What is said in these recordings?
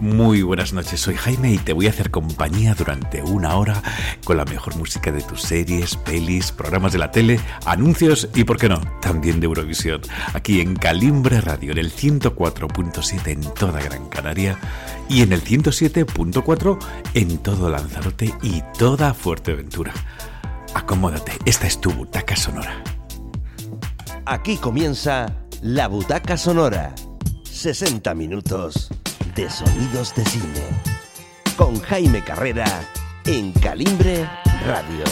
Muy buenas noches, soy Jaime y te voy a hacer compañía durante una hora con la mejor música de tus series, pelis, programas de la tele, anuncios y, por qué no, también de Eurovisión. Aquí en Calimbre Radio, en el 104.7 en toda Gran Canaria y en el 107.4 en todo Lanzarote y toda Fuerteventura. Acomódate, esta es tu butaca sonora. Aquí comienza la butaca sonora. 60 minutos de Sonidos de Cine. Con Jaime Carrera en Calimbre Radio.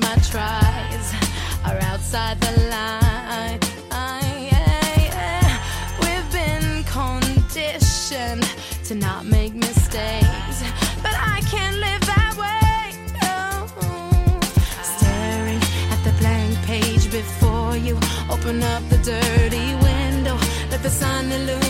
my tries are outside the line. We've been conditioned to not make mistakes, but I can't live that way. No. Staring at the blank page before you, open up the dirty window, let the sun illuminate.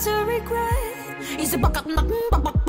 to regret. Is up, back, back, back?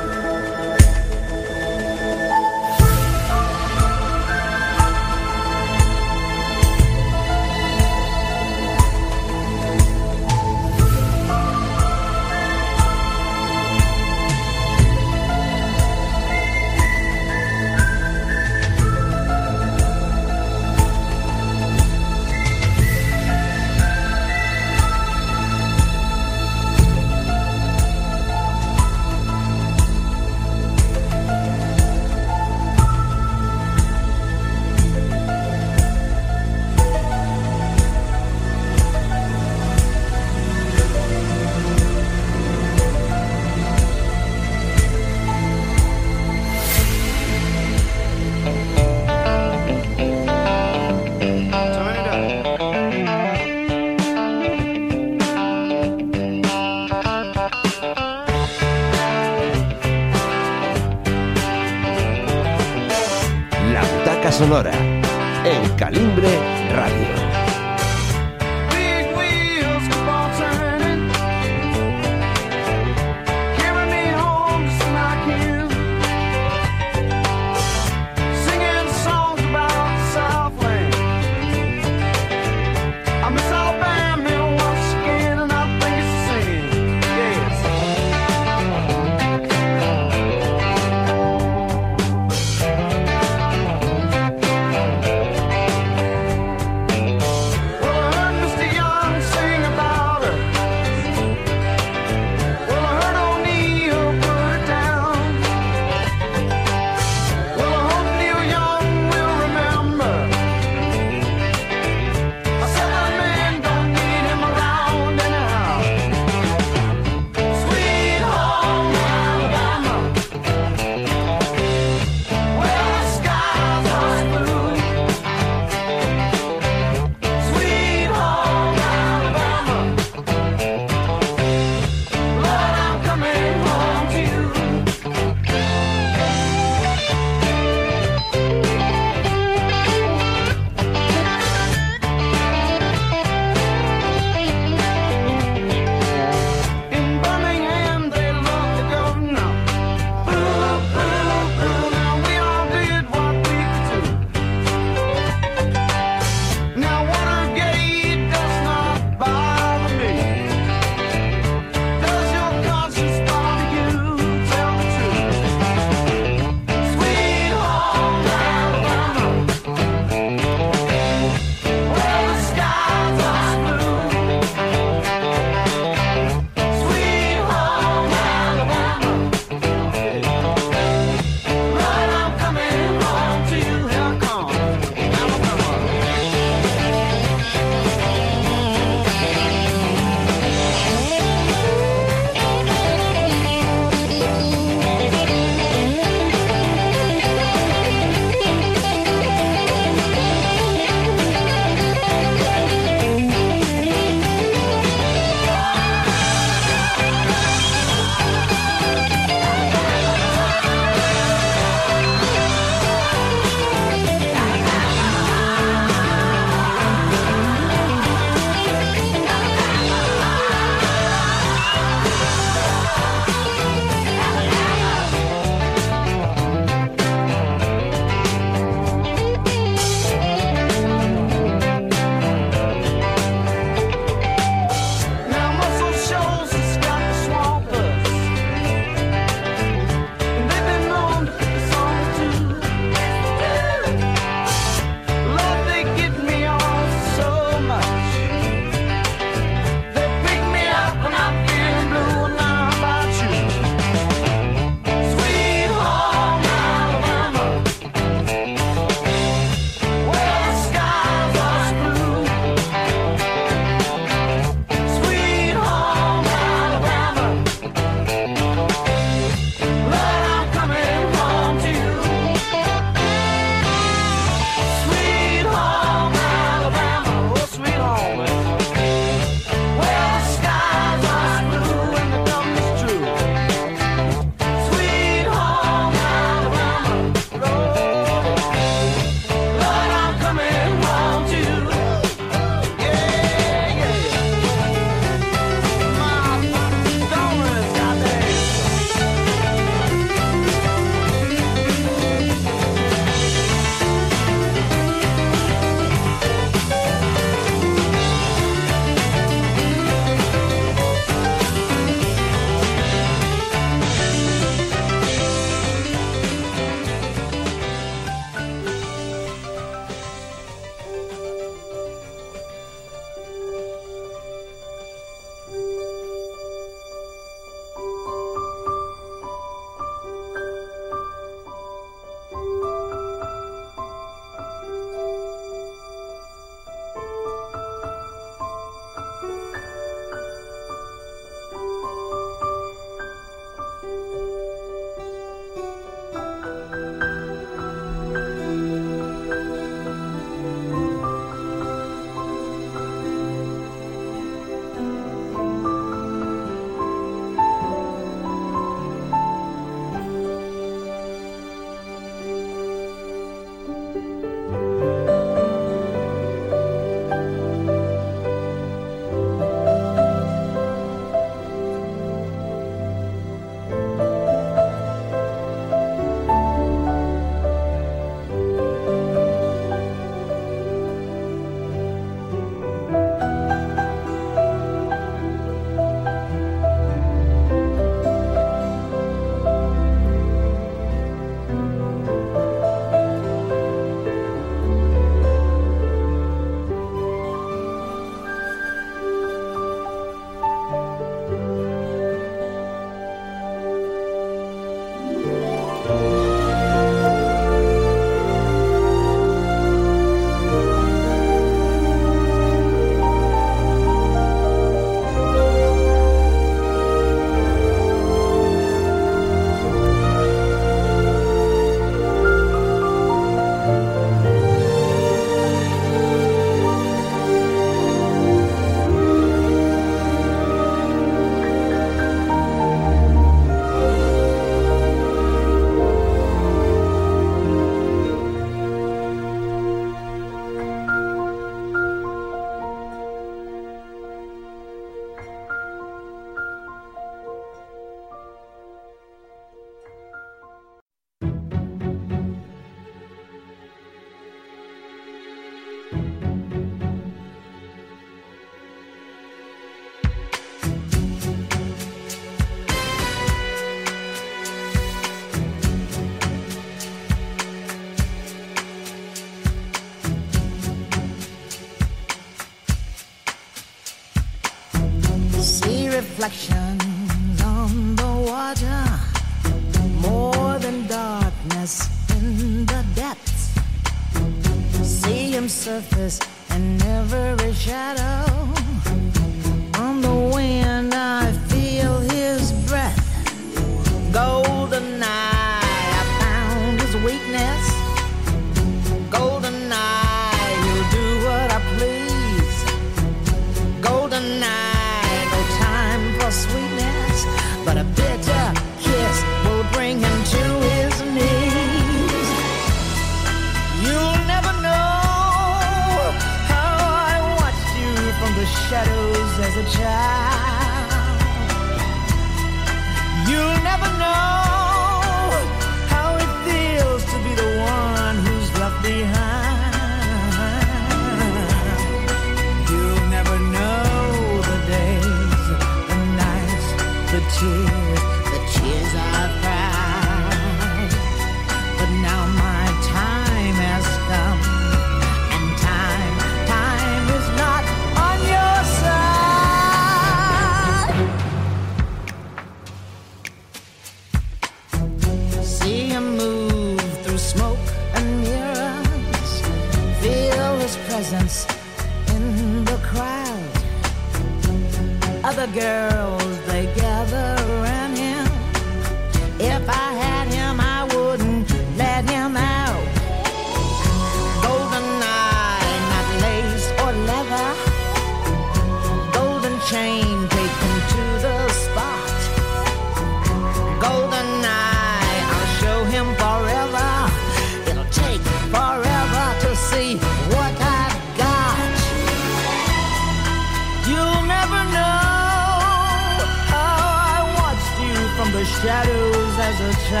You'll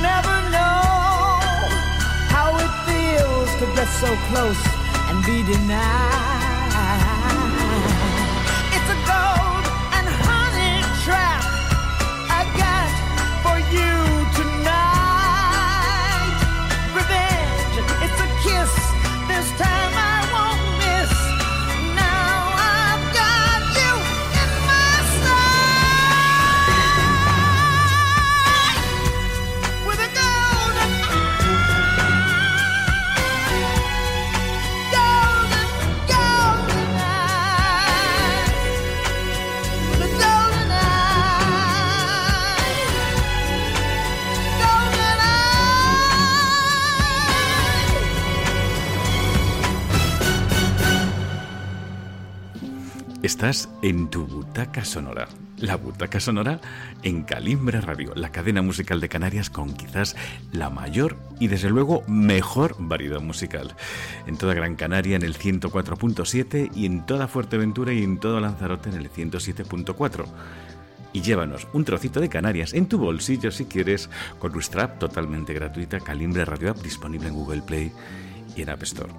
never know how it feels to get so close and be denied. En tu butaca sonora. La butaca sonora en Calimbra Radio, la cadena musical de Canarias con quizás la mayor y desde luego mejor variedad musical. En toda Gran Canaria en el 104.7 y en toda Fuerteventura y en todo Lanzarote en el 107.4. Y llévanos un trocito de Canarias en tu bolsillo si quieres con nuestra app totalmente gratuita Calimbra Radio App disponible en Google Play y en App Store.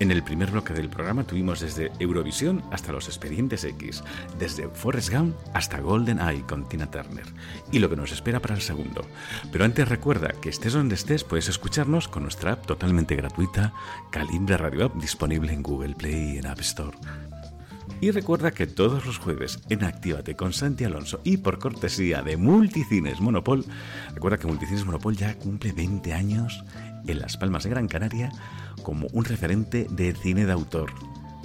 En el primer bloque del programa tuvimos desde Eurovisión hasta los Expedientes X, desde Forrest Gump hasta Golden Eye con Tina Turner, y lo que nos espera para el segundo. Pero antes recuerda que estés donde estés puedes escucharnos con nuestra app totalmente gratuita, Calimbra Radio App, disponible en Google Play y en App Store. Y recuerda que todos los jueves en Actívate con Santi Alonso y por cortesía de Multicines Monopol, recuerda que Multicines Monopol ya cumple 20 años en Las Palmas de Gran Canaria como un referente de cine de autor.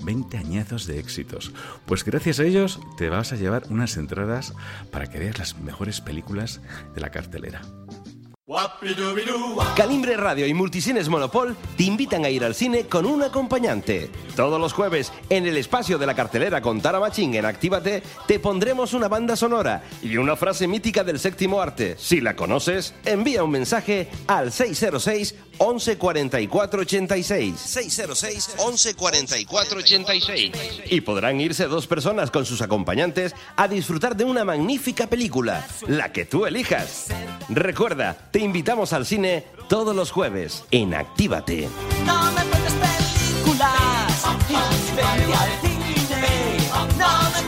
20 añazos de éxitos. Pues gracias a ellos te vas a llevar unas entradas para que veas las mejores películas de la cartelera. Calimbre Radio y Multicines Monopol te invitan a ir al cine con un acompañante. Todos los jueves, en el espacio de la cartelera con Tara Machín en Actívate, te pondremos una banda sonora y una frase mítica del séptimo arte. Si la conoces, envía un mensaje al 606 11 44 86. 606 11 44 86. Y podrán irse dos personas con sus acompañantes a disfrutar de una magnífica película, la que tú elijas. Recuerda, te invitamos al cine todos los jueves en Actívate. No me películas, al cine. No me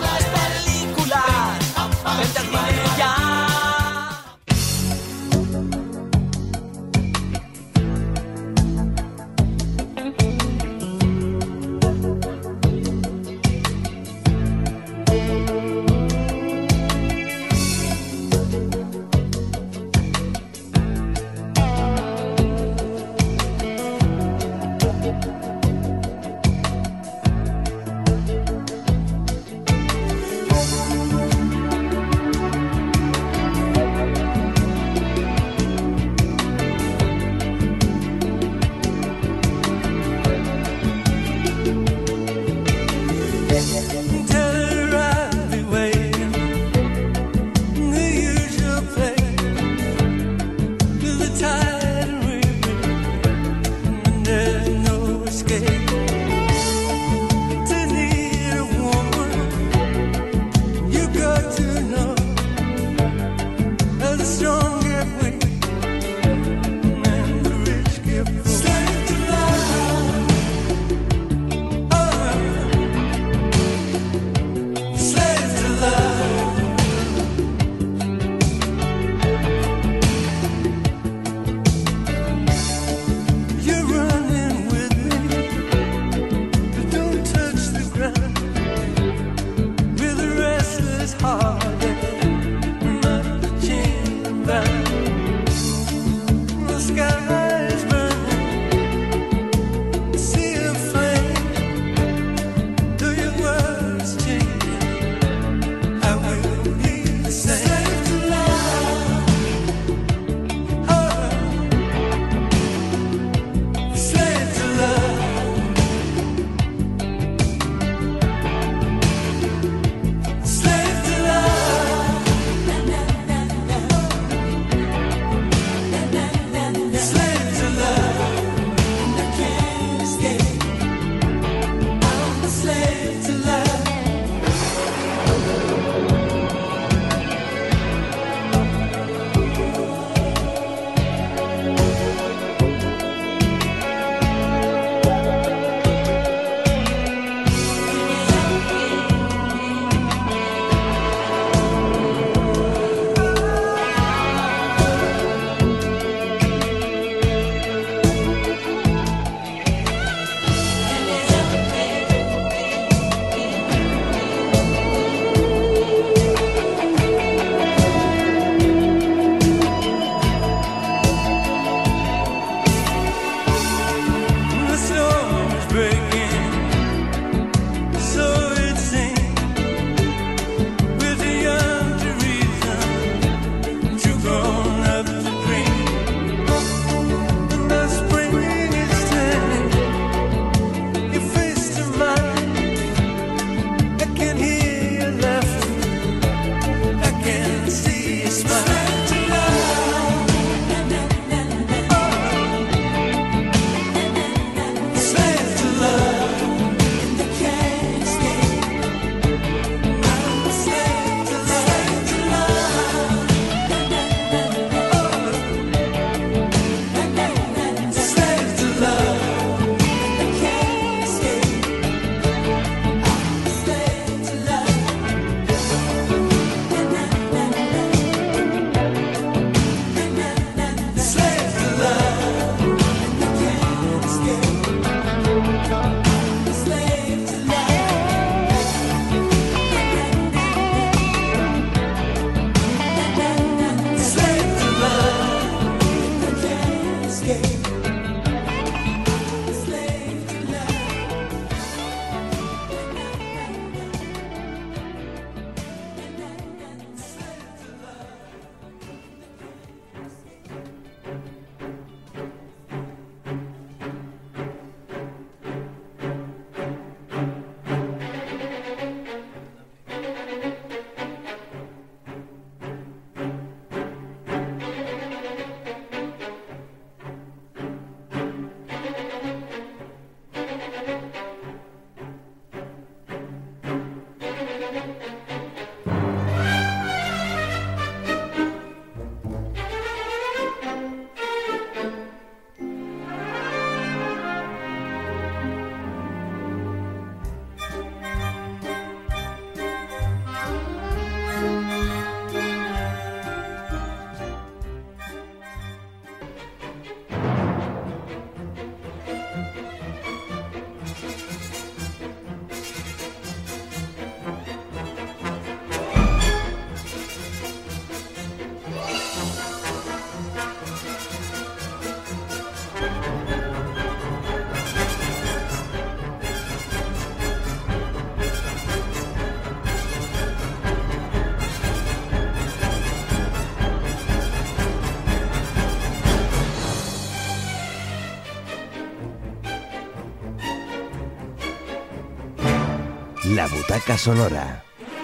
La butaca sonora.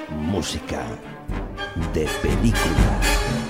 Música de película.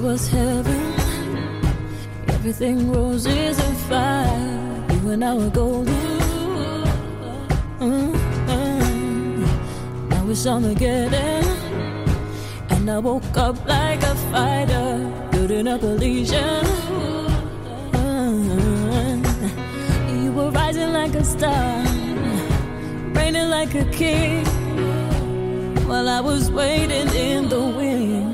Was heaven. Everything roses and fire. You and I were golden. Mm-hmm. Now it's Armageddon. And I woke up like a fighter, building up a legion. Mm-hmm. You were rising like a star, reigning like a king, while I was waiting in the wings.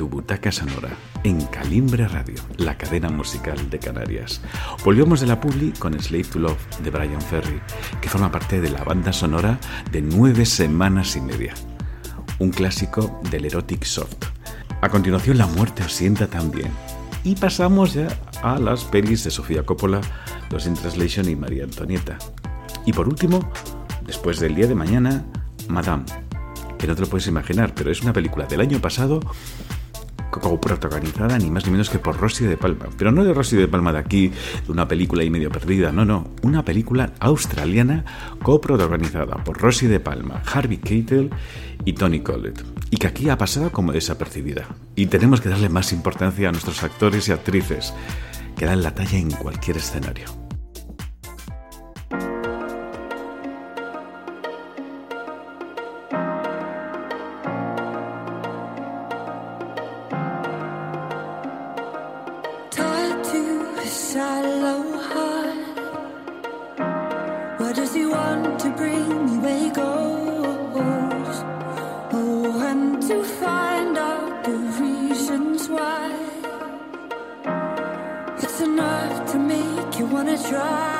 Tu butaca sonora, en Calimbre Radio, la cadena musical de Canarias. Volvemos de la publi con Slave to Love de Brian Ferry, que forma parte de la banda sonora de nueve semanas y media. Un clásico del erotic soft. A continuación, La muerte os sienta también. Y pasamos ya a las pelis de Sofía Coppola, Los in Translation y María Antonieta. Y por último, después del día de mañana, Madame, que no te lo puedes imaginar, pero es una película del año pasado protagonizada ni más ni menos que por Rosy de Palma. Pero no de Rosy de Palma de aquí, de una película y medio perdida, no, no. Una película australiana coprotagonizada por Rosy de Palma, Harvey Keitel y Tony Collett. Y que aquí ha pasado como desapercibida. Y tenemos que darle más importancia a nuestros actores y actrices, que dan la talla en cualquier escenario. Wanna try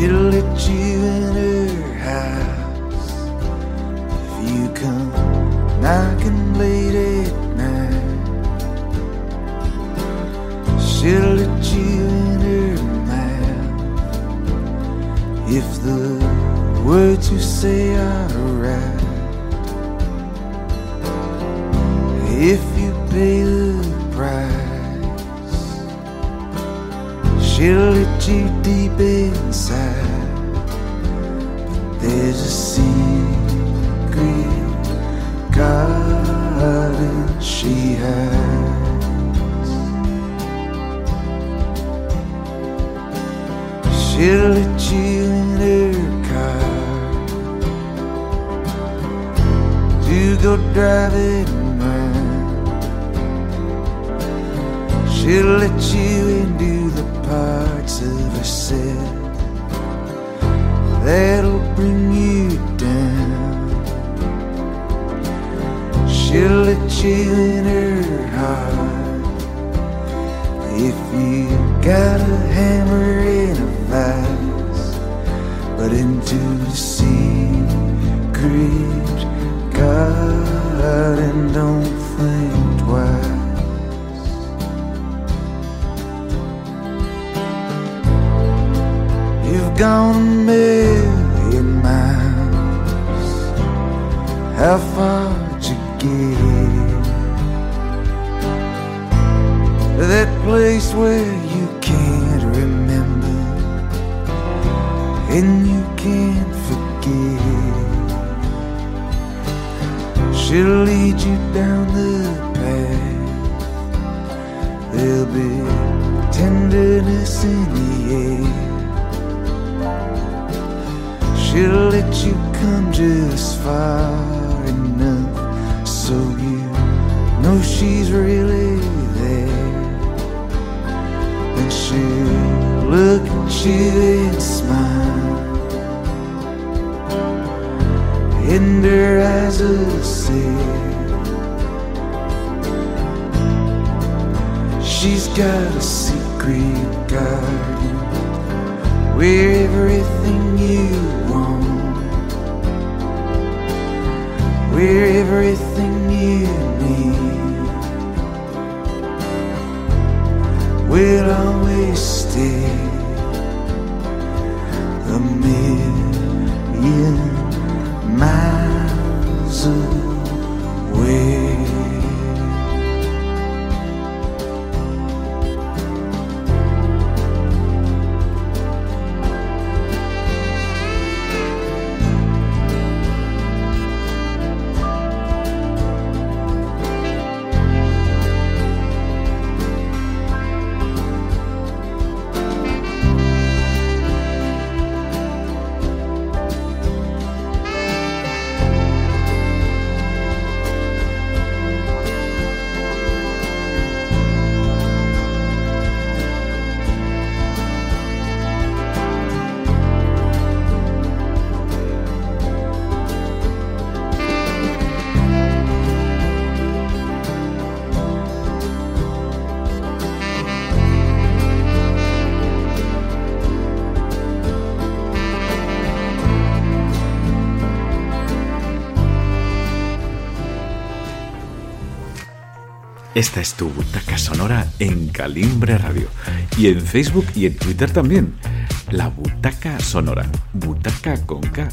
She'll let you in her house if you come knocking late at night. She'll let you in her mouth if the words you say are right. If you pay the price. She'll been sad. She'll lead you down the path. There'll be tenderness in the air. She'll let you come just far enough so you know she's really there. And she'll look at you and smile. Her eyes will say, She's got a secret garden where everything you want, where everything you need. Will always Esta es tu butaca sonora en Calimbre Radio. Y en Facebook y en Twitter también. La butaca sonora. Butaca con K.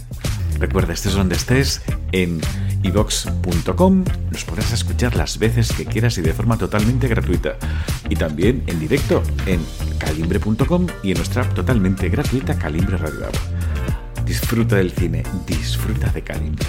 Recuerda, estés donde estés, en ivox.com nos podrás escuchar las veces que quieras y de forma totalmente gratuita. Y también en directo en calimbre.com y en nuestra app totalmente gratuita Calimbre Radio. Disfruta del cine, disfruta de Calimbre.